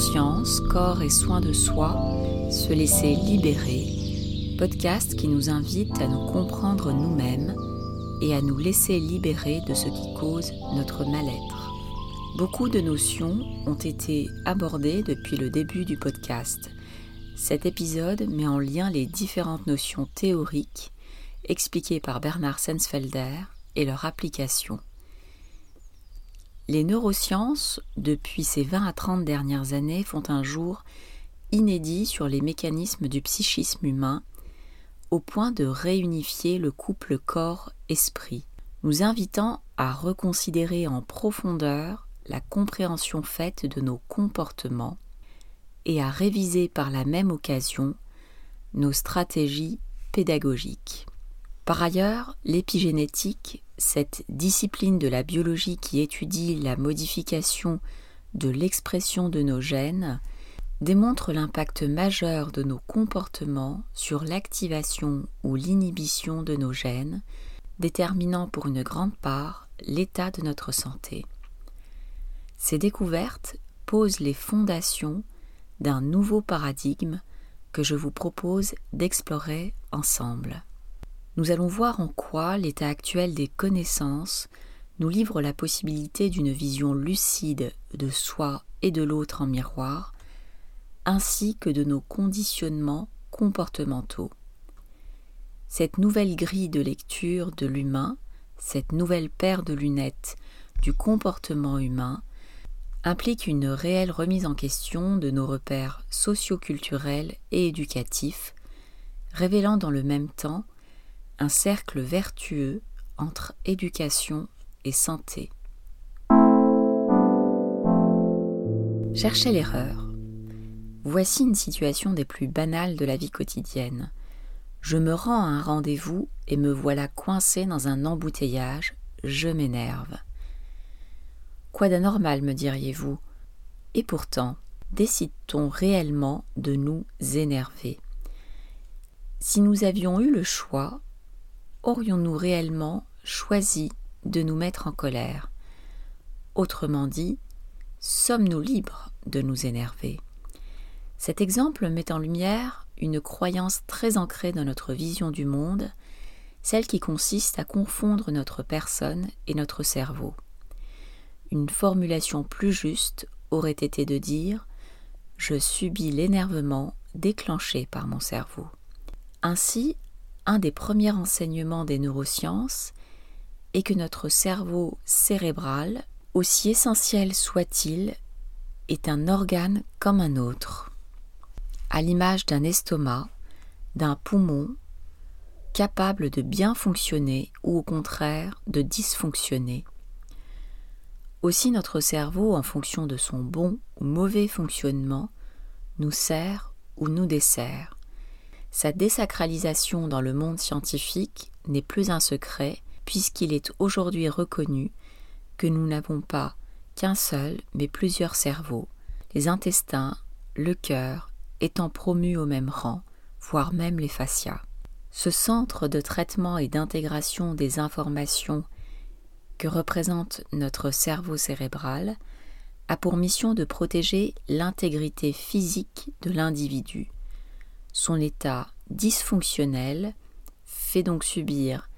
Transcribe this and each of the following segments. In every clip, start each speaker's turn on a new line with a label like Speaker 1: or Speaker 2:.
Speaker 1: Conscience, corps et soins de soi, se laisser libérer, podcast qui nous invite à nous comprendre nous-mêmes et à nous laisser libérer de ce qui cause notre mal-être. Beaucoup de notions ont été abordées depuis le début du podcast. Cet épisode met en lien les différentes notions théoriques expliquées par Bernard Sensfelder et leur application. Les neurosciences, depuis ces 20 à 30 dernières années, font un jour inédit sur les mécanismes du psychisme humain, au point de réunifier le couple corps-esprit, nous invitant à reconsidérer en profondeur la compréhension faite de nos comportements et à réviser par la même occasion nos stratégies pédagogiques. Par ailleurs, l'épigénétique, cette discipline de la biologie qui étudie la modification de l'expression de nos gènes, démontre l'impact majeur de nos comportements sur l'activation ou l'inhibition de nos gènes, déterminant pour une grande part l'état de notre santé. Ces découvertes posent les fondations d'un nouveau paradigme que je vous propose d'explorer ensemble nous allons voir en quoi l'état actuel des connaissances nous livre la possibilité d'une vision lucide de soi et de l'autre en miroir, ainsi que de nos conditionnements comportementaux. Cette nouvelle grille de lecture de l'humain, cette nouvelle paire de lunettes du comportement humain, implique une réelle remise en question de nos repères socioculturels et éducatifs, révélant dans le même temps un cercle vertueux entre éducation et santé. Cherchez l'erreur. Voici une situation des plus banales de la vie quotidienne. Je me rends à un rendez-vous et me voilà coincé dans un embouteillage, je m'énerve. Quoi d'anormal, me diriez-vous? Et pourtant, décide-t-on réellement de nous énerver? Si nous avions eu le choix, aurions-nous réellement choisi de nous mettre en colère? Autrement dit, sommes-nous libres de nous énerver? Cet exemple met en lumière une croyance très ancrée dans notre vision du monde, celle qui consiste à confondre notre personne et notre cerveau. Une formulation plus juste aurait été de dire Je subis l'énervement déclenché par mon cerveau. Ainsi, un des premiers enseignements des neurosciences est que notre cerveau cérébral, aussi essentiel soit-il, est un organe comme un autre, à l'image d'un estomac, d'un poumon, capable de bien fonctionner ou au contraire de dysfonctionner. Aussi notre cerveau, en fonction de son bon ou mauvais fonctionnement, nous sert ou nous dessert. Sa désacralisation dans le monde scientifique n'est plus un secret puisqu'il est aujourd'hui reconnu que nous n'avons pas qu'un seul mais plusieurs cerveaux, les intestins, le cœur étant promus au même rang, voire même les fascias. Ce centre de traitement et d'intégration des informations que représente notre cerveau cérébral a pour mission de protéger l'intégrité physique de l'individu son état dysfonctionnel fait donc subir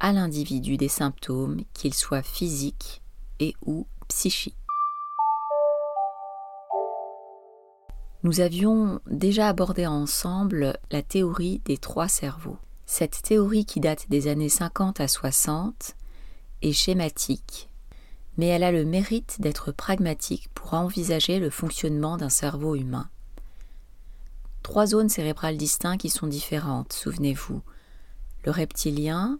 Speaker 1: à l'individu des symptômes, qu'ils soient physiques et ou psychiques. Nous avions déjà abordé ensemble la théorie des trois cerveaux. Cette théorie qui date des années 50 à 60 est schématique, mais elle a le mérite d'être pragmatique pour envisager le fonctionnement d'un cerveau humain trois zones cérébrales distinctes qui sont différentes, souvenez-vous. Le reptilien,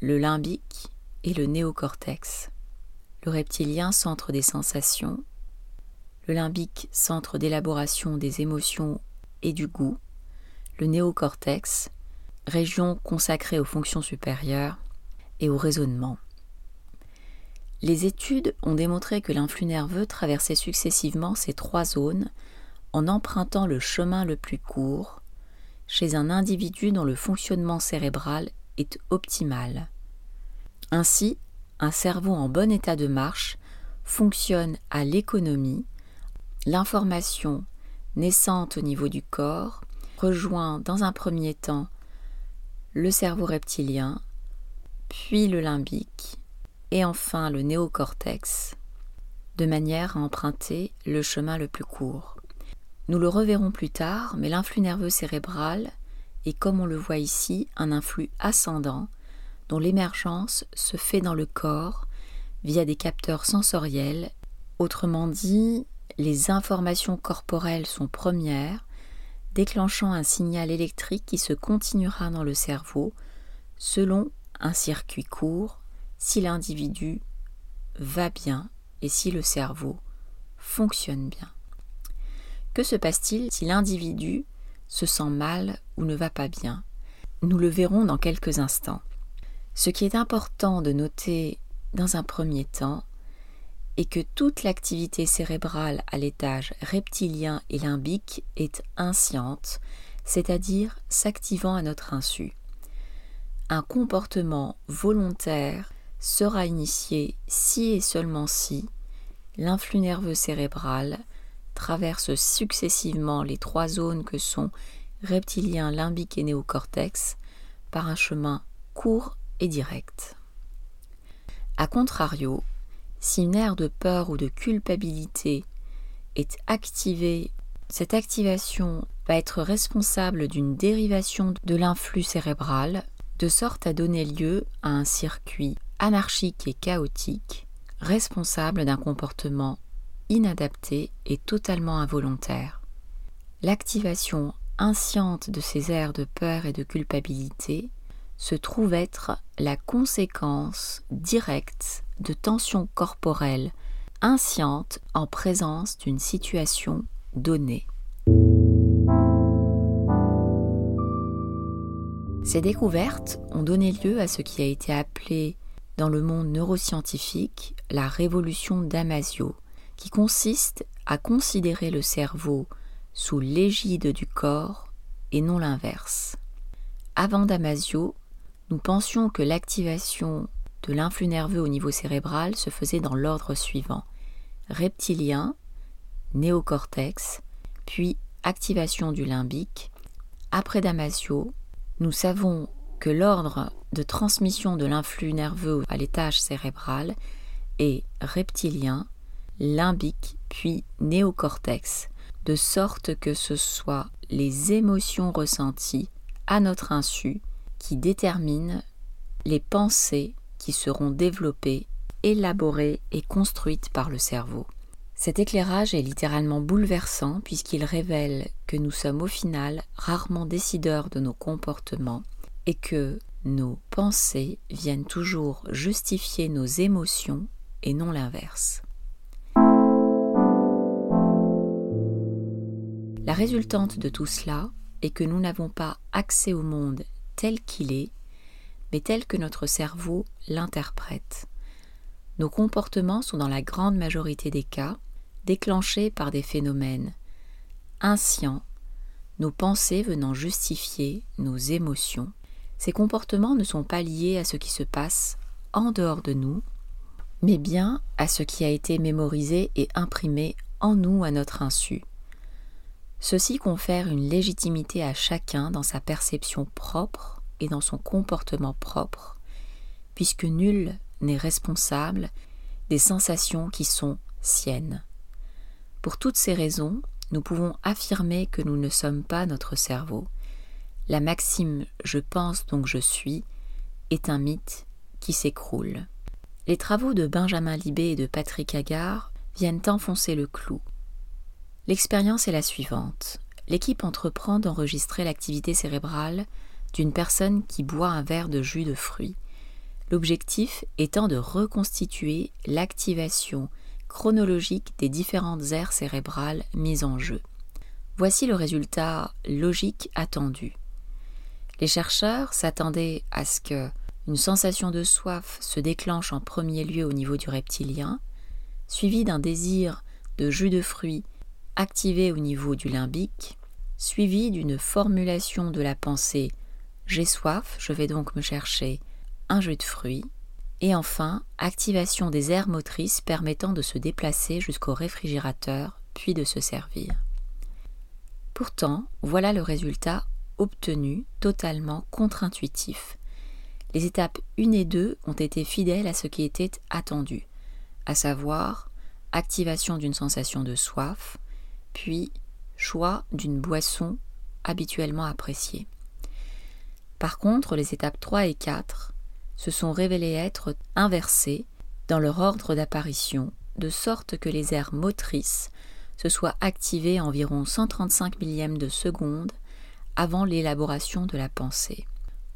Speaker 1: le limbique et le néocortex. Le reptilien, centre des sensations. Le limbique, centre d'élaboration des émotions et du goût. Le néocortex, région consacrée aux fonctions supérieures et au raisonnement. Les études ont démontré que l'influx nerveux traversait successivement ces trois zones en empruntant le chemin le plus court chez un individu dont le fonctionnement cérébral est optimal. Ainsi, un cerveau en bon état de marche fonctionne à l'économie, l'information naissante au niveau du corps rejoint dans un premier temps le cerveau reptilien, puis le limbique et enfin le néocortex, de manière à emprunter le chemin le plus court. Nous le reverrons plus tard, mais l'influx nerveux cérébral est, comme on le voit ici, un influx ascendant dont l'émergence se fait dans le corps via des capteurs sensoriels. Autrement dit, les informations corporelles sont premières, déclenchant un signal électrique qui se continuera dans le cerveau selon un circuit court si l'individu va bien et si le cerveau fonctionne bien. Que se passe-t-il si l'individu se sent mal ou ne va pas bien? Nous le verrons dans quelques instants. Ce qui est important de noter dans un premier temps est que toute l'activité cérébrale à l'étage reptilien et limbique est insciente, c'est-à-dire s'activant à notre insu. Un comportement volontaire sera initié si et seulement si l'influx nerveux cérébral traverse successivement les trois zones que sont reptilien, limbique et néocortex par un chemin court et direct. A contrario, si une aire de peur ou de culpabilité est activée, cette activation va être responsable d'une dérivation de l'influx cérébral, de sorte à donner lieu à un circuit anarchique et chaotique, responsable d'un comportement inadapté et totalement involontaire. L'activation insciente de ces aires de peur et de culpabilité se trouve être la conséquence directe de tensions corporelles inscientes en présence d'une situation donnée. Ces découvertes ont donné lieu à ce qui a été appelé dans le monde neuroscientifique la révolution Damasio, qui consiste à considérer le cerveau sous l'égide du corps et non l'inverse. Avant Damasio, nous pensions que l'activation de l'influx nerveux au niveau cérébral se faisait dans l'ordre suivant reptilien, néocortex, puis activation du limbique. Après Damasio, nous savons que l'ordre de transmission de l'influx nerveux à l'étage cérébral est reptilien, limbique, puis néocortex, de sorte que ce soit les émotions ressenties à notre insu qui déterminent les pensées qui seront développées, élaborées et construites par le cerveau. Cet éclairage est littéralement bouleversant puisqu'il révèle que nous sommes au final rarement décideurs de nos comportements et que nos pensées viennent toujours justifier nos émotions et non l'inverse. La résultante de tout cela est que nous n'avons pas accès au monde tel qu'il est, mais tel que notre cerveau l'interprète. Nos comportements sont dans la grande majorité des cas déclenchés par des phénomènes inscients, nos pensées venant justifier nos émotions ces comportements ne sont pas liés à ce qui se passe en dehors de nous, mais bien à ce qui a été mémorisé et imprimé en nous à notre insu. Ceci confère une légitimité à chacun dans sa perception propre et dans son comportement propre, puisque nul n'est responsable des sensations qui sont siennes. Pour toutes ces raisons, nous pouvons affirmer que nous ne sommes pas notre cerveau, la maxime je pense donc je suis est un mythe qui s'écroule. Les travaux de Benjamin Libé et de Patrick Agar viennent enfoncer le clou. L'expérience est la suivante. L'équipe entreprend d'enregistrer l'activité cérébrale d'une personne qui boit un verre de jus de fruits, l'objectif étant de reconstituer l'activation chronologique des différentes aires cérébrales mises en jeu. Voici le résultat logique attendu. Les chercheurs s'attendaient à ce que une sensation de soif se déclenche en premier lieu au niveau du reptilien, suivi d'un désir de jus de fruits activé au niveau du limbique, suivi d'une formulation de la pensée J'ai soif, je vais donc me chercher un jus de fruits, Et enfin, activation des aires motrices permettant de se déplacer jusqu'au réfrigérateur puis de se servir. Pourtant, voilà le résultat obtenu totalement contre-intuitif. Les étapes 1 et 2 ont été fidèles à ce qui était attendu, à savoir activation d'une sensation de soif, puis choix d'une boisson habituellement appréciée. Par contre, les étapes 3 et 4 se sont révélées être inversées dans leur ordre d'apparition, de sorte que les aires motrices se soient activées environ 135 millièmes de seconde avant l'élaboration de la pensée.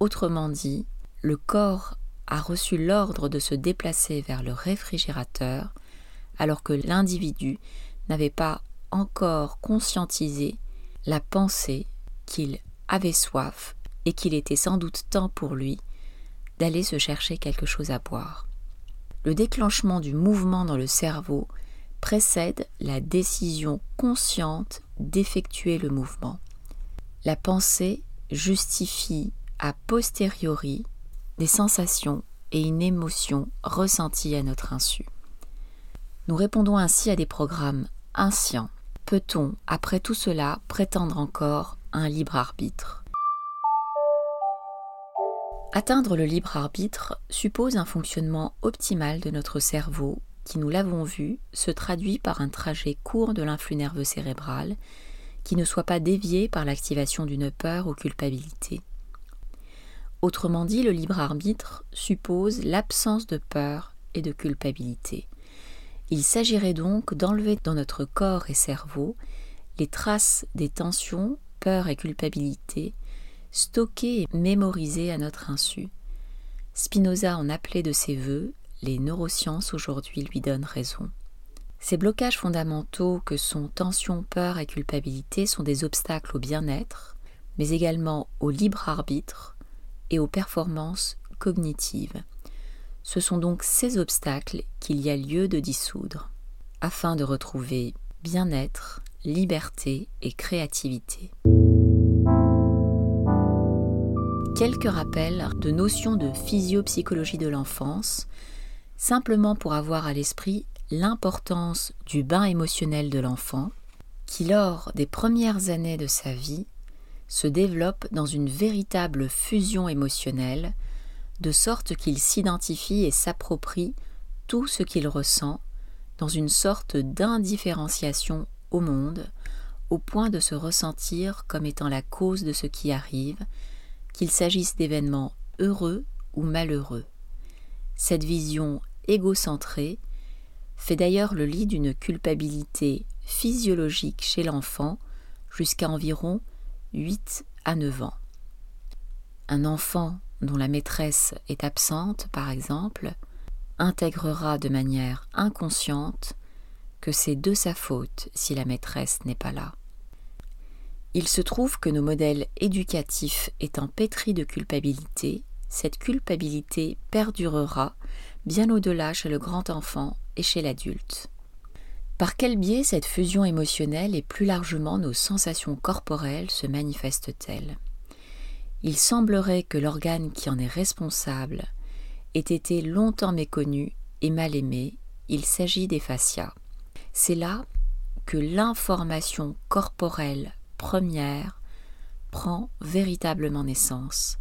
Speaker 1: Autrement dit, le corps a reçu l'ordre de se déplacer vers le réfrigérateur alors que l'individu n'avait pas encore conscientisé la pensée qu'il avait soif et qu'il était sans doute temps pour lui d'aller se chercher quelque chose à boire. Le déclenchement du mouvement dans le cerveau précède la décision consciente d'effectuer le mouvement. La pensée justifie a posteriori des sensations et une émotion ressenties à notre insu. Nous répondons ainsi à des programmes inscients. Peut-on, après tout cela, prétendre encore un libre arbitre? Atteindre le libre arbitre suppose un fonctionnement optimal de notre cerveau qui, nous l'avons vu, se traduit par un trajet court de l'influx nerveux cérébral qui ne soit pas dévié par l'activation d'une peur ou culpabilité. Autrement dit, le libre arbitre suppose l'absence de peur et de culpabilité. Il s'agirait donc d'enlever dans notre corps et cerveau les traces des tensions, peur et culpabilité, stockées et mémorisées à notre insu. Spinoza en appelait de ses voeux, les neurosciences aujourd'hui lui donnent raison. Ces blocages fondamentaux que sont tension, peur et culpabilité sont des obstacles au bien-être, mais également au libre arbitre et aux performances cognitives. Ce sont donc ces obstacles qu'il y a lieu de dissoudre, afin de retrouver bien-être, liberté et créativité. Quelques rappels de notions de physiopsychologie de l'enfance, simplement pour avoir à l'esprit l'importance du bain émotionnel de l'enfant, qui lors des premières années de sa vie se développe dans une véritable fusion émotionnelle de sorte qu'il s'identifie et s'approprie tout ce qu'il ressent dans une sorte d'indifférenciation au monde, au point de se ressentir comme étant la cause de ce qui arrive, qu'il s'agisse d'événements heureux ou malheureux. Cette vision égocentrée fait d'ailleurs le lit d'une culpabilité physiologique chez l'enfant jusqu'à environ 8 à 9 ans. Un enfant dont la maîtresse est absente, par exemple, intégrera de manière inconsciente que c'est de sa faute si la maîtresse n'est pas là. Il se trouve que nos modèles éducatifs étant pétris de culpabilité, cette culpabilité perdurera bien au-delà chez le grand enfant et chez l'adulte. Par quel biais cette fusion émotionnelle et plus largement nos sensations corporelles se manifestent-elles? Il semblerait que l'organe qui en est responsable ait été longtemps méconnu et mal aimé, il s'agit des fascias. C'est là que l'information corporelle première prend véritablement naissance.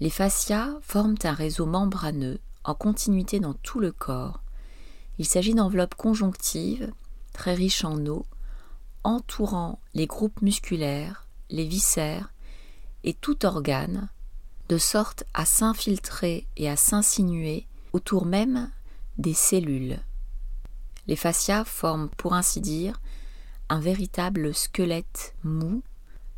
Speaker 1: Les fascias forment un réseau membraneux en continuité dans tout le corps. Il s'agit d'enveloppes conjonctives, très riches en eau, entourant les groupes musculaires, les viscères et tout organe, de sorte à s'infiltrer et à s'insinuer autour même des cellules. Les fascias forment, pour ainsi dire, un véritable squelette mou,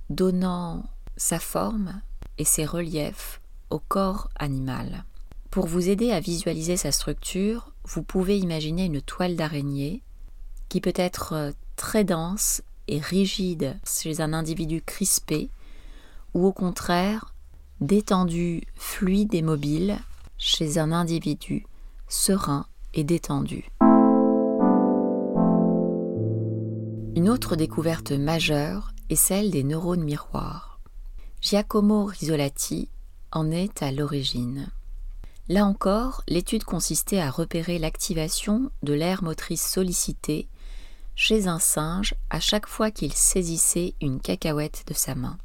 Speaker 1: donnant sa forme et ses reliefs au corps animal. Pour vous aider à visualiser sa structure, vous pouvez imaginer une toile d'araignée qui peut être très dense et rigide chez un individu crispé ou au contraire détendu, fluide et mobile chez un individu serein et détendu. Une autre découverte majeure est celle des neurones miroirs. Giacomo Risolati en est à l'origine. Là encore, l'étude consistait à repérer l'activation de l'aire motrice sollicitée chez un singe à chaque fois qu'il saisissait une cacahuète de sa main.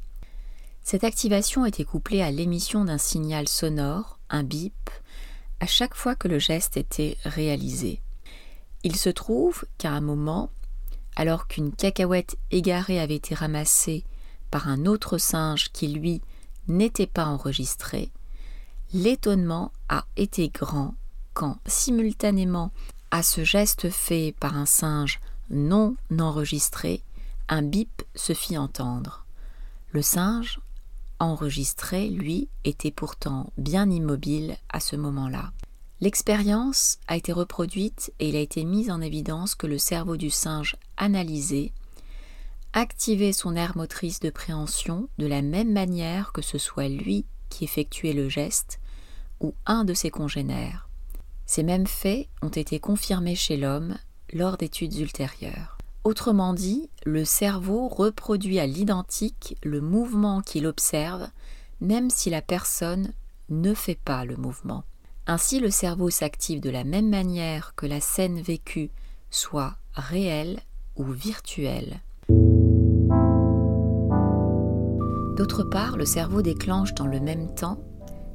Speaker 1: Cette activation était couplée à l'émission d'un signal sonore, un bip, à chaque fois que le geste était réalisé. Il se trouve qu'à un moment, alors qu'une cacahuète égarée avait été ramassée par un autre singe qui, lui, n'était pas enregistré, l'étonnement a été grand quand, simultanément à ce geste fait par un singe non enregistré, un bip se fit entendre. Le singe, enregistré, lui, était pourtant bien immobile à ce moment-là. L'expérience a été reproduite et il a été mis en évidence que le cerveau du singe analysé activait son aire motrice de préhension de la même manière que ce soit lui qui effectuait le geste ou un de ses congénères. Ces mêmes faits ont été confirmés chez l'homme lors d'études ultérieures. Autrement dit, le cerveau reproduit à l'identique le mouvement qu'il observe, même si la personne ne fait pas le mouvement. Ainsi, le cerveau s'active de la même manière que la scène vécue soit réelle ou virtuelle. D'autre part, le cerveau déclenche dans le même temps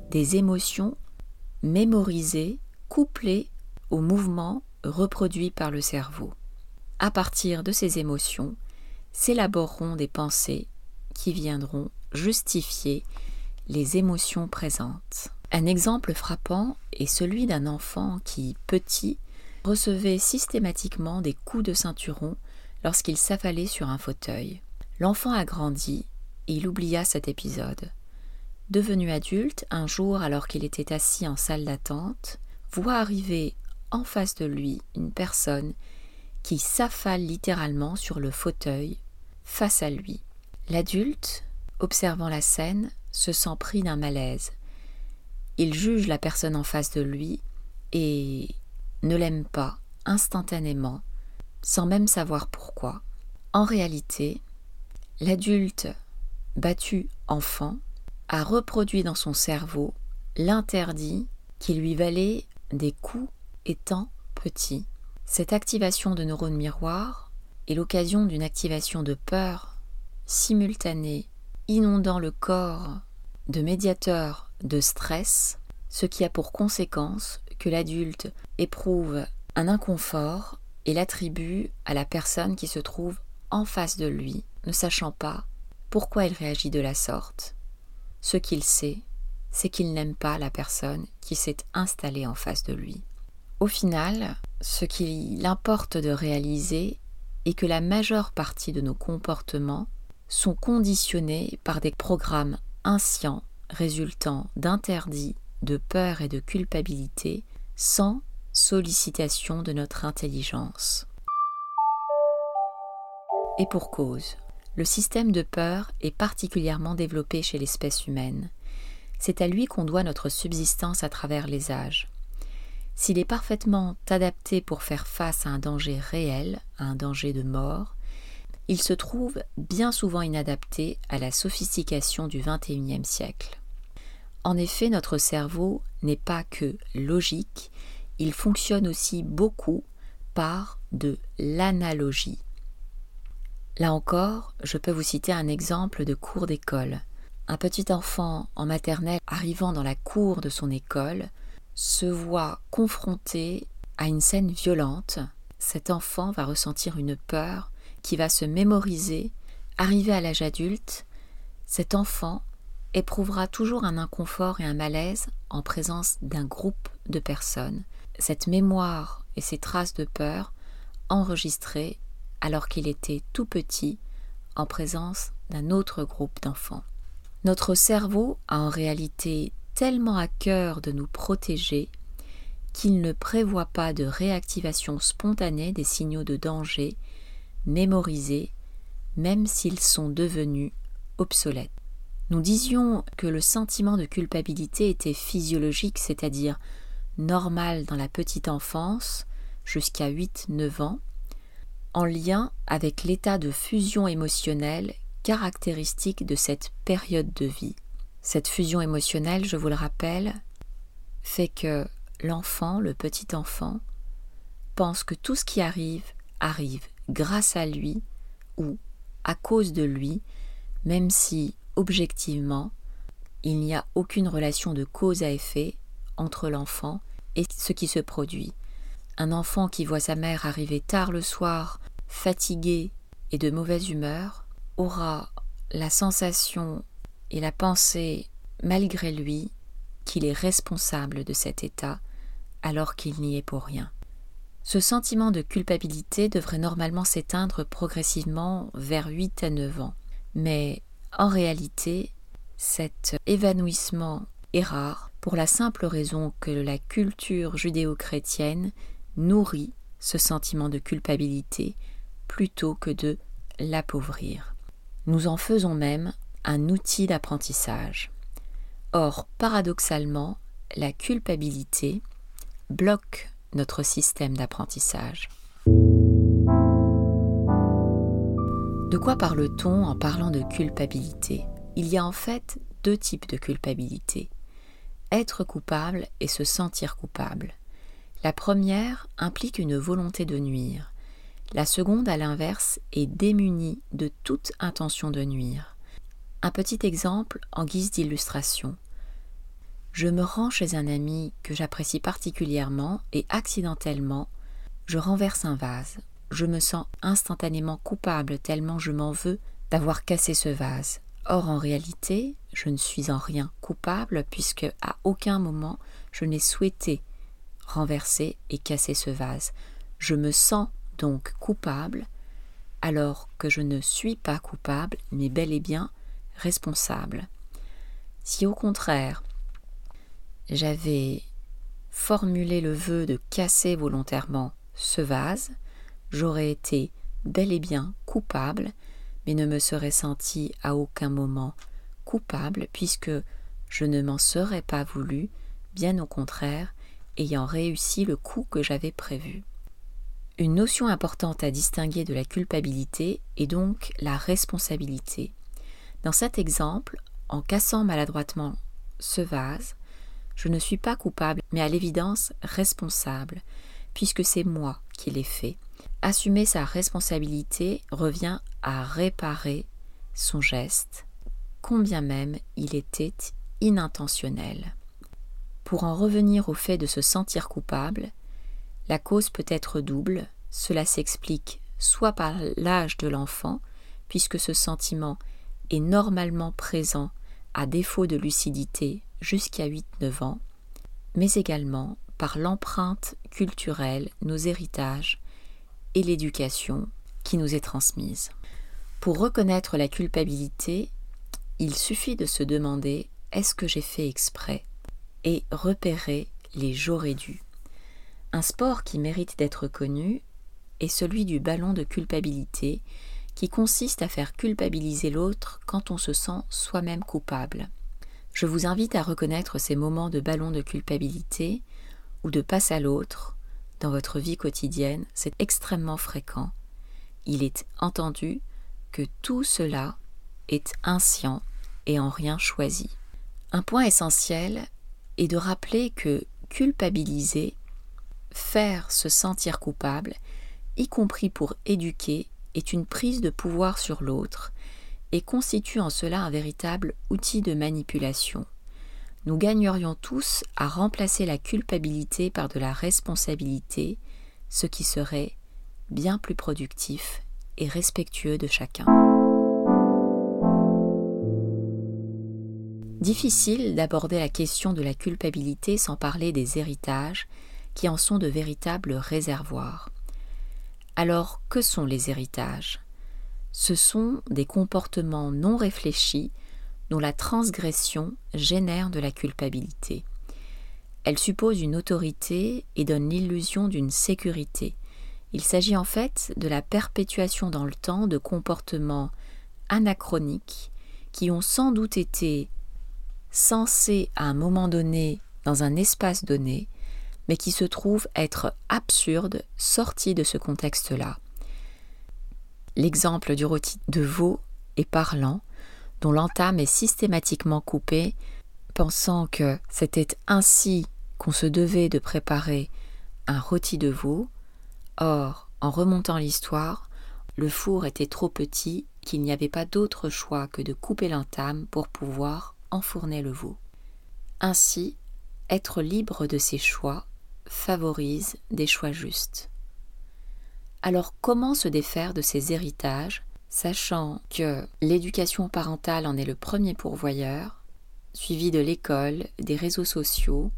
Speaker 1: des émotions mémorisées, couplées aux mouvements reproduits par le cerveau. À partir de ces émotions, s'élaboreront des pensées qui viendront justifier les émotions présentes. Un exemple frappant est celui d'un enfant qui, petit, recevait systématiquement des coups de ceinturon lorsqu'il s'affalait sur un fauteuil. L'enfant a grandi il oublia cet épisode. Devenu adulte, un jour alors qu'il était assis en salle d'attente, voit arriver en face de lui une personne qui s'affale littéralement sur le fauteuil face à lui. L'adulte, observant la scène, se sent pris d'un malaise. Il juge la personne en face de lui et ne l'aime pas instantanément, sans même savoir pourquoi. En réalité, l'adulte battu enfant, a reproduit dans son cerveau l'interdit qui lui valait des coups étant petit. Cette activation de neurones miroirs est l'occasion d'une activation de peur simultanée inondant le corps de médiateurs de stress, ce qui a pour conséquence que l'adulte éprouve un inconfort et l'attribue à la personne qui se trouve en face de lui, ne sachant pas pourquoi il réagit de la sorte Ce qu'il sait, c'est qu'il n'aime pas la personne qui s'est installée en face de lui. Au final, ce qu'il importe de réaliser est que la majeure partie de nos comportements sont conditionnés par des programmes inscients résultant d'interdits, de peur et de culpabilité sans sollicitation de notre intelligence. Et pour cause, le système de peur est particulièrement développé chez l'espèce humaine. C'est à lui qu'on doit notre subsistance à travers les âges. S'il est parfaitement adapté pour faire face à un danger réel, à un danger de mort, il se trouve bien souvent inadapté à la sophistication du XXIe siècle. En effet, notre cerveau n'est pas que logique, il fonctionne aussi beaucoup par de l'analogie. Là encore, je peux vous citer un exemple de cours d'école. Un petit enfant en maternelle arrivant dans la cour de son école se voit confronté à une scène violente. Cet enfant va ressentir une peur qui va se mémoriser. Arrivé à l'âge adulte, cet enfant éprouvera toujours un inconfort et un malaise en présence d'un groupe de personnes. Cette mémoire et ces traces de peur enregistrées alors qu'il était tout petit en présence d'un autre groupe d'enfants. Notre cerveau a en réalité tellement à cœur de nous protéger qu'il ne prévoit pas de réactivation spontanée des signaux de danger mémorisés, même s'ils sont devenus obsolètes. Nous disions que le sentiment de culpabilité était physiologique, c'est-à-dire normal dans la petite enfance jusqu'à 8-9 ans, en lien avec l'état de fusion émotionnelle caractéristique de cette période de vie. Cette fusion émotionnelle, je vous le rappelle, fait que l'enfant, le petit enfant, pense que tout ce qui arrive arrive grâce à lui ou à cause de lui, même si, objectivement, il n'y a aucune relation de cause à effet entre l'enfant et ce qui se produit. Un enfant qui voit sa mère arriver tard le soir, fatigué et de mauvaise humeur, aura la sensation et la pensée, malgré lui, qu'il est responsable de cet état, alors qu'il n'y est pour rien. Ce sentiment de culpabilité devrait normalement s'éteindre progressivement vers 8 à 9 ans. Mais en réalité, cet évanouissement est rare pour la simple raison que la culture judéo-chrétienne nourrit ce sentiment de culpabilité plutôt que de l'appauvrir. Nous en faisons même un outil d'apprentissage. Or, paradoxalement, la culpabilité bloque notre système d'apprentissage. De quoi parle-t-on en parlant de culpabilité? Il y a en fait deux types de culpabilité. Être coupable et se sentir coupable. La première implique une volonté de nuire. La seconde, à l'inverse, est démunie de toute intention de nuire. Un petit exemple en guise d'illustration. Je me rends chez un ami que j'apprécie particulièrement et accidentellement, je renverse un vase. Je me sens instantanément coupable tellement je m'en veux d'avoir cassé ce vase. Or en réalité, je ne suis en rien coupable puisque à aucun moment je n'ai souhaité renverser et casser ce vase. Je me sens donc coupable alors que je ne suis pas coupable mais bel et bien responsable. Si au contraire j'avais formulé le vœu de casser volontairement ce vase, j'aurais été bel et bien coupable, mais ne me serais senti à aucun moment coupable, puisque je ne m'en serais pas voulu, bien au contraire, ayant réussi le coup que j'avais prévu. Une notion importante à distinguer de la culpabilité est donc la responsabilité. Dans cet exemple, en cassant maladroitement ce vase, je ne suis pas coupable, mais à l'évidence responsable, puisque c'est moi qui l'ai fait. Assumer sa responsabilité revient à réparer son geste, combien même il était inintentionnel. Pour en revenir au fait de se sentir coupable, la cause peut être double, cela s'explique soit par l'âge de l'enfant, puisque ce sentiment normalement présent à défaut de lucidité jusqu'à 8-9 ans, mais également par l'empreinte culturelle, nos héritages et l'éducation qui nous est transmise. Pour reconnaître la culpabilité, il suffit de se demander est-ce que j'ai fait exprès et repérer les j'aurais dû. Un sport qui mérite d'être connu est celui du ballon de culpabilité qui consiste à faire culpabiliser l'autre quand on se sent soi-même coupable. Je vous invite à reconnaître ces moments de ballon de culpabilité ou de passe à l'autre dans votre vie quotidienne, c'est extrêmement fréquent. Il est entendu que tout cela est inscient et en rien choisi. Un point essentiel est de rappeler que culpabiliser, faire se sentir coupable, y compris pour éduquer, est une prise de pouvoir sur l'autre et constitue en cela un véritable outil de manipulation. Nous gagnerions tous à remplacer la culpabilité par de la responsabilité, ce qui serait bien plus productif et respectueux de chacun. Difficile d'aborder la question de la culpabilité sans parler des héritages, qui en sont de véritables réservoirs. Alors, que sont les héritages? Ce sont des comportements non réfléchis dont la transgression génère de la culpabilité. Elle suppose une autorité et donne l'illusion d'une sécurité. Il s'agit en fait de la perpétuation dans le temps de comportements anachroniques qui ont sans doute été censés à un moment donné dans un espace donné, mais qui se trouvent être absurdes sortis de ce contexte-là. L'exemple du rôti de veau est parlant, dont l'entame est systématiquement coupée, pensant que c'était ainsi qu'on se devait de préparer un rôti de veau. Or, en remontant l'histoire, le four était trop petit qu'il n'y avait pas d'autre choix que de couper l'entame pour pouvoir enfourner le veau. Ainsi, être libre de ses choix favorise des choix justes. Alors comment se défaire de ces héritages, sachant que l'éducation parentale en est le premier pourvoyeur, suivi de l'école, des réseaux sociaux,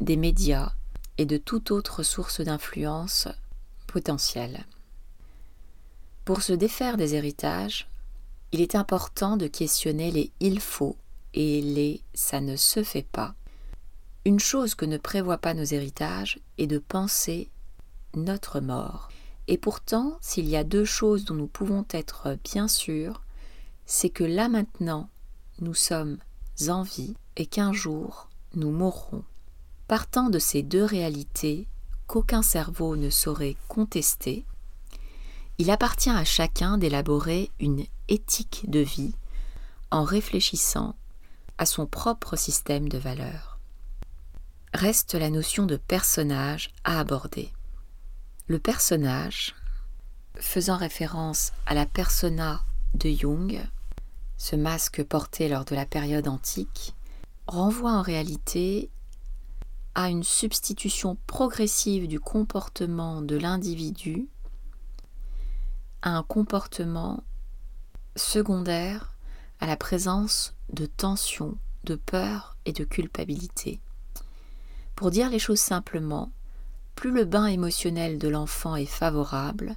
Speaker 1: des médias et de toute autre source d'influence potentielle? Pour se défaire des héritages, il est important de questionner les il faut et les ça ne se fait pas. Une chose que ne prévoient pas nos héritages est de penser notre mort. Et pourtant, s'il y a deux choses dont nous pouvons être bien sûrs, c'est que là maintenant, nous sommes en vie et qu'un jour, nous mourrons. Partant de ces deux réalités qu'aucun cerveau ne saurait contester, il appartient à chacun d'élaborer une éthique de vie en réfléchissant à son propre système de valeurs. Reste la notion de personnage à aborder. Le personnage, faisant référence à la persona de Jung, ce masque porté lors de la période antique, renvoie en réalité à une substitution progressive du comportement de l'individu à un comportement secondaire à la présence de tension, de peur et de culpabilité. Pour dire les choses simplement, plus le bain émotionnel de l'enfant est favorable,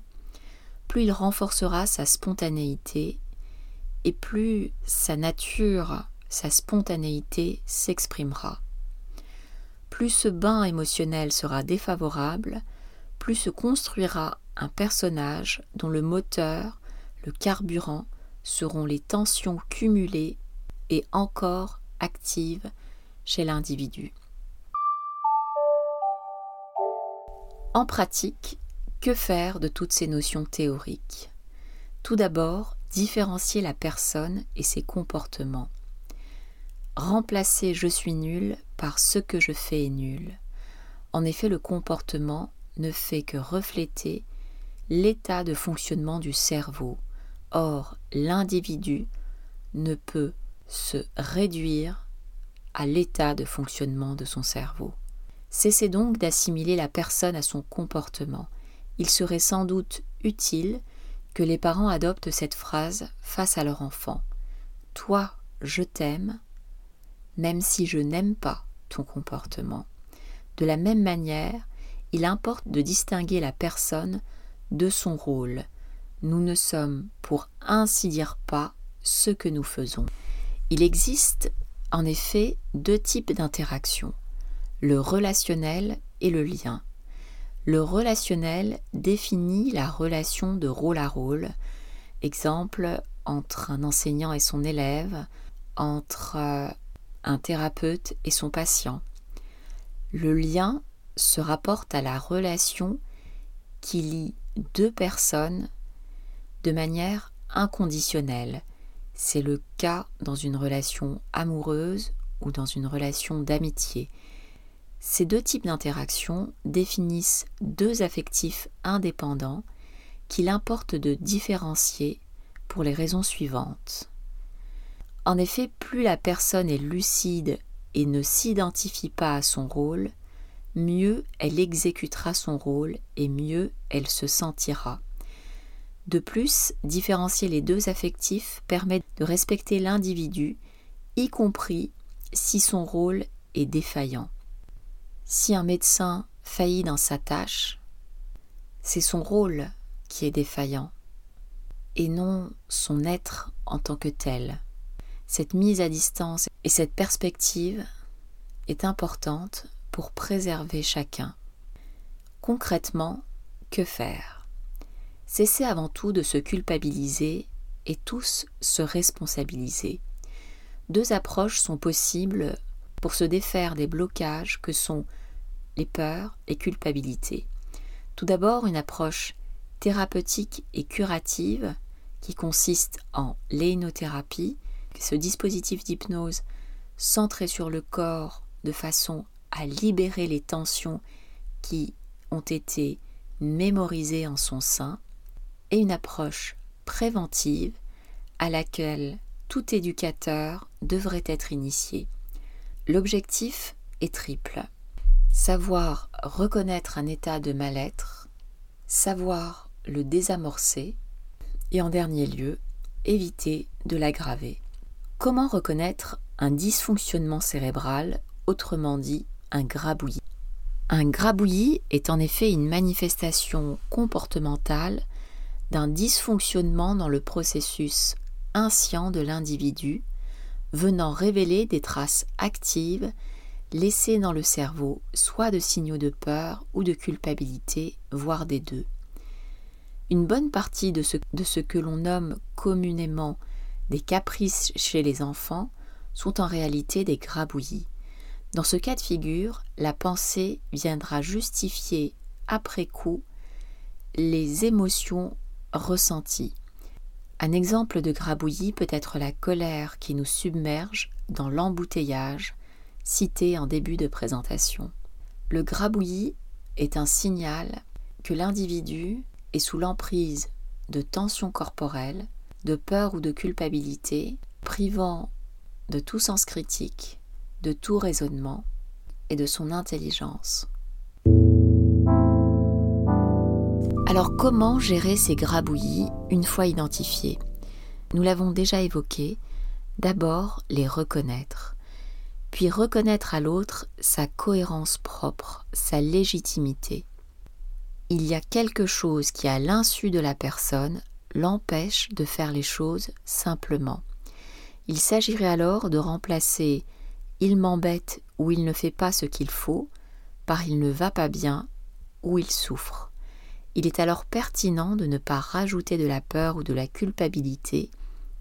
Speaker 1: plus il renforcera sa spontanéité et plus sa nature, sa spontanéité s'exprimera. Plus ce bain émotionnel sera défavorable, plus se construira un personnage dont le moteur, le carburant, seront les tensions cumulées et encore actives chez l'individu. En pratique, que faire de toutes ces notions théoriques? Tout d'abord, différencier la personne et ses comportements. Remplacer je suis nul par ce que je fais est nul. En effet, le comportement ne fait que refléter l'état de fonctionnement du cerveau. Or, l'individu ne peut se réduire à l'état de fonctionnement de son cerveau. Cessez donc d'assimiler la personne à son comportement. Il serait sans doute utile que les parents adoptent cette phrase face à leur enfant. Toi, je t'aime, même si je n'aime pas ton comportement. De la même manière, il importe de distinguer la personne de son rôle. Nous ne sommes, pour ainsi dire, pas ce que nous faisons. Il existe en effet deux types d'interactions le relationnel et le lien. Le relationnel définit la relation de rôle à rôle, exemple entre un enseignant et son élève, entre euh, un thérapeute et son patient. Le lien se rapporte à la relation qui lie deux personnes de manière inconditionnelle. C'est le cas dans une relation amoureuse ou dans une relation d'amitié. Ces deux types d'interactions définissent deux affectifs indépendants qu'il importe de différencier pour les raisons suivantes. En effet, plus la personne est lucide et ne s'identifie pas à son rôle, mieux elle exécutera son rôle et mieux elle se sentira. De plus, différencier les deux affectifs permet de respecter l'individu, y compris si son rôle est défaillant. Si un médecin faillit dans sa tâche, c'est son rôle qui est défaillant, et non son être en tant que tel. Cette mise à distance et cette perspective est importante pour préserver chacun. Concrètement, que faire? Cesser avant tout de se culpabiliser et tous se responsabiliser. Deux approches sont possibles pour se défaire des blocages que sont les peurs et culpabilités. Tout d'abord, une approche thérapeutique et curative qui consiste en l'énothérapie, ce dispositif d'hypnose centré sur le corps de façon à libérer les tensions qui ont été mémorisées en son sein, et une approche préventive à laquelle tout éducateur devrait être initié. L'objectif est triple. Savoir reconnaître un état de mal-être, savoir le désamorcer et en dernier lieu, éviter de l'aggraver. Comment reconnaître un dysfonctionnement cérébral, autrement dit un grabouillis? Un grabouillis est en effet une manifestation comportementale d'un dysfonctionnement dans le processus inscient de l'individu, venant révéler des traces actives laissées dans le cerveau, soit de signaux de peur ou de culpabilité, voire des deux. Une bonne partie de ce, que l'on nomme communément des caprices chez les enfants sont en réalité des grabouillis. Dans ce cas de figure, la pensée viendra justifier après coup les émotions ressenties. Un exemple de grabouillis peut être la colère qui nous submerge dans l'embouteillage cité en début de présentation. Le grabouillis est un signal que l'individu est sous l'emprise de tensions corporelles, de peur ou de culpabilité, privant de tout sens critique, de tout raisonnement et de son intelligence. Alors comment gérer ces grabouillis une fois identifiés? Nous l'avons déjà évoqué, d'abord les reconnaître, puis reconnaître à l'autre sa cohérence propre, sa légitimité. Il y a quelque chose qui, à l'insu de la personne, l'empêche de faire les choses simplement. Il s'agirait alors de remplacer il m'embête ou il ne fait pas ce qu'il faut par il ne va pas bien ou il souffre. Il est alors pertinent de ne pas rajouter de la peur ou de la culpabilité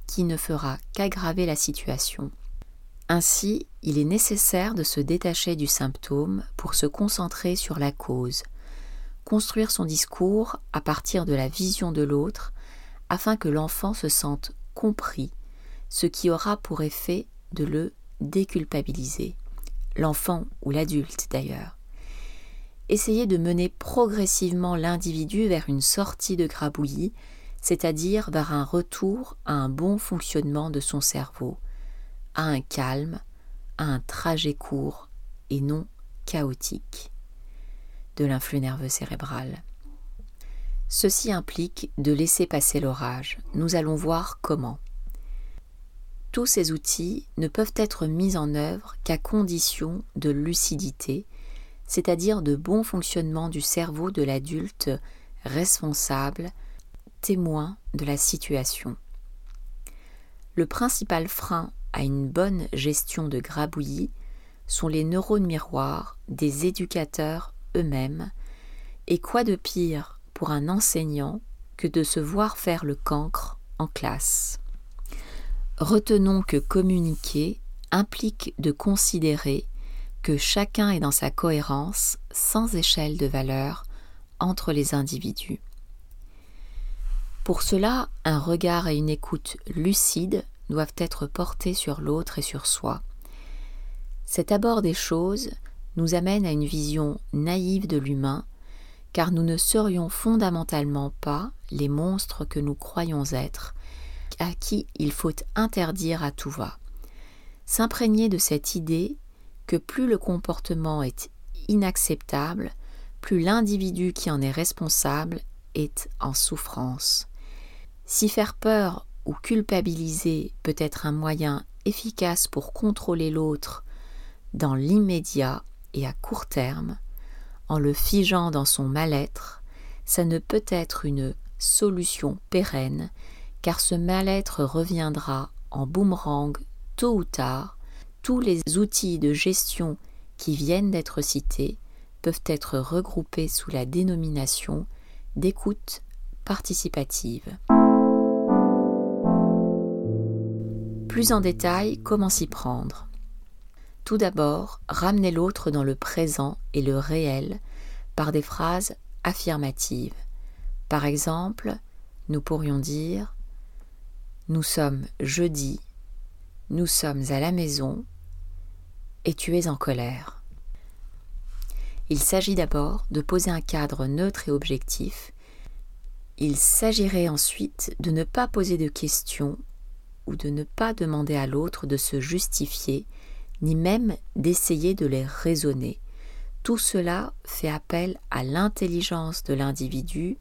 Speaker 1: qui ne fera qu'aggraver la situation. Ainsi, il est nécessaire de se détacher du symptôme pour se concentrer sur la cause, construire son discours à partir de la vision de l'autre afin que l'enfant se sente compris, ce qui aura pour effet de le déculpabiliser, l'enfant ou l'adulte d'ailleurs essayer de mener progressivement l'individu vers une sortie de grabouillis, c'est-à-dire vers un retour à un bon fonctionnement de son cerveau, à un calme, à un trajet court et non chaotique de l'influx nerveux cérébral. Ceci implique de laisser passer l'orage. Nous allons voir comment. Tous ces outils ne peuvent être mis en œuvre qu'à condition de lucidité, c'est-à-dire de bon fonctionnement du cerveau de l'adulte responsable, témoin de la situation. Le principal frein à une bonne gestion de grabouillis sont les neurones miroirs des éducateurs eux-mêmes, et quoi de pire pour un enseignant que de se voir faire le cancre en classe? Retenons que communiquer implique de considérer que chacun est dans sa cohérence sans échelle de valeur entre les individus. Pour cela, un regard et une écoute lucides doivent être portés sur l'autre et sur soi. Cet abord des choses nous amène à une vision naïve de l'humain, car nous ne serions fondamentalement pas les monstres que nous croyons être, à qui il faut interdire à tout va. S'imprégner de cette idée plus le comportement est inacceptable, plus l'individu qui en est responsable est en souffrance. Si faire peur ou culpabiliser peut être un moyen efficace pour contrôler l'autre dans l'immédiat et à court terme, en le figeant dans son mal-être, ça ne peut être une solution pérenne, car ce mal-être reviendra en boomerang tôt ou tard tous les outils de gestion qui viennent d'être cités peuvent être regroupés sous la dénomination d'écoute participative. Plus en détail, comment s'y prendre? Tout d'abord, ramener l'autre dans le présent et le réel par des phrases affirmatives. Par exemple, nous pourrions dire Nous sommes jeudi, nous sommes à la maison, et tu es en colère. Il s'agit d'abord de poser un cadre neutre et objectif. Il s'agirait ensuite de ne pas poser de questions ou de ne pas demander à l'autre de se justifier, ni même d'essayer de les raisonner. Tout cela fait appel à l'intelligence de l'individu,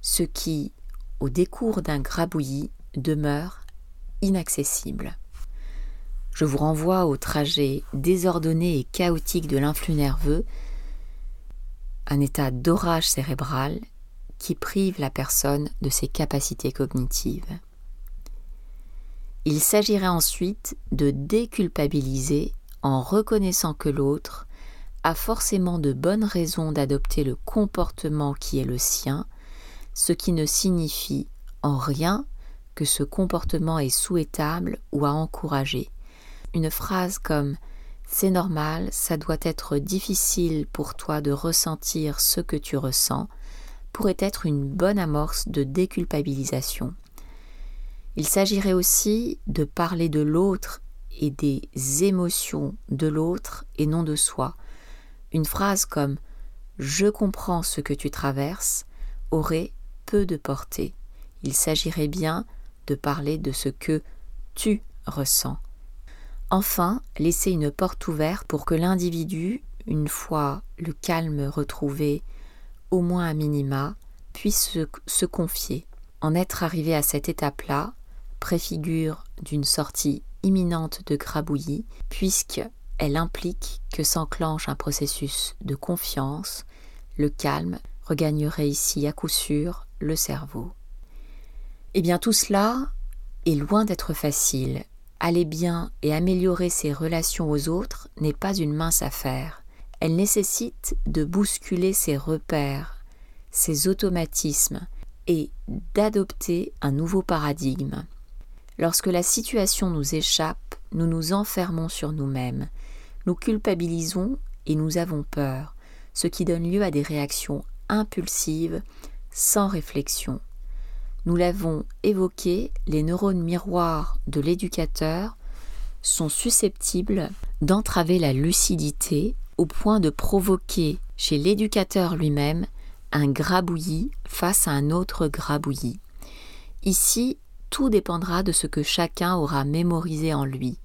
Speaker 1: ce qui, au décours d'un grabouillis, demeure inaccessible. Je vous renvoie au trajet désordonné et chaotique de l'influx nerveux, un état d'orage cérébral qui prive la personne de ses capacités cognitives. Il s'agirait ensuite de déculpabiliser en reconnaissant que l'autre a forcément de bonnes raisons d'adopter le comportement qui est le sien, ce qui ne signifie en rien que ce comportement est souhaitable ou à encourager. Une phrase comme C'est normal, ça doit être difficile pour toi de ressentir ce que tu ressens pourrait être une bonne amorce de déculpabilisation. Il s'agirait aussi de parler de l'autre et des émotions de l'autre et non de soi. Une phrase comme Je comprends ce que tu traverses aurait peu de portée. Il s'agirait bien de parler de ce que tu ressens. Enfin, laisser une porte ouverte pour que l'individu, une fois le calme retrouvé, au moins à minima, puisse se, confier. En être arrivé à cette étape-là préfigure d'une sortie imminente de grabouillis, puisqu'elle implique que s'enclenche un processus de confiance, le calme regagnerait ici à coup sûr le cerveau. Eh bien tout cela est loin d'être facile. Aller bien et améliorer ses relations aux autres n'est pas une mince affaire. Elle nécessite de bousculer ses repères, ses automatismes et d'adopter un nouveau paradigme. Lorsque la situation nous échappe, nous nous enfermons sur nous-mêmes, nous culpabilisons et nous avons peur, ce qui donne lieu à des réactions impulsives, sans réflexion. Nous l'avons évoqué, les neurones miroirs de l'éducateur sont susceptibles d'entraver la lucidité au point de provoquer chez l'éducateur lui-même un grabouillis face à un autre grabouillis. Ici, tout dépendra de ce que chacun aura mémorisé en lui.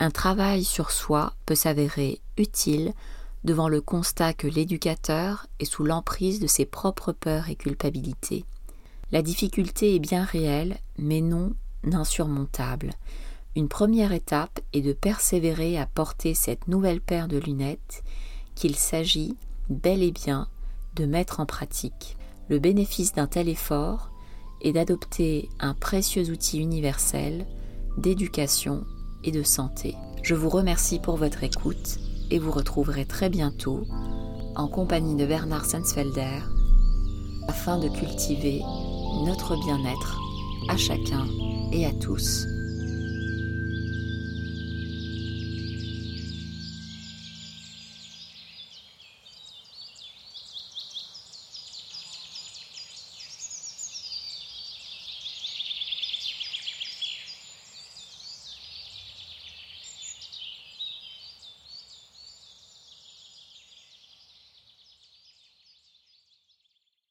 Speaker 1: Un travail sur soi peut s'avérer utile devant le constat que l'éducateur est sous l'emprise de ses propres peurs et culpabilités. La difficulté est bien réelle, mais non insurmontable. Une première étape est de persévérer à porter cette nouvelle paire de lunettes qu'il s'agit bel et bien de mettre en pratique. Le bénéfice d'un tel effort et d'adopter un précieux outil universel d'éducation et de santé. Je vous remercie pour votre écoute et vous retrouverai très bientôt en compagnie de Bernard Sensfelder afin de cultiver notre bien-être à chacun et à tous.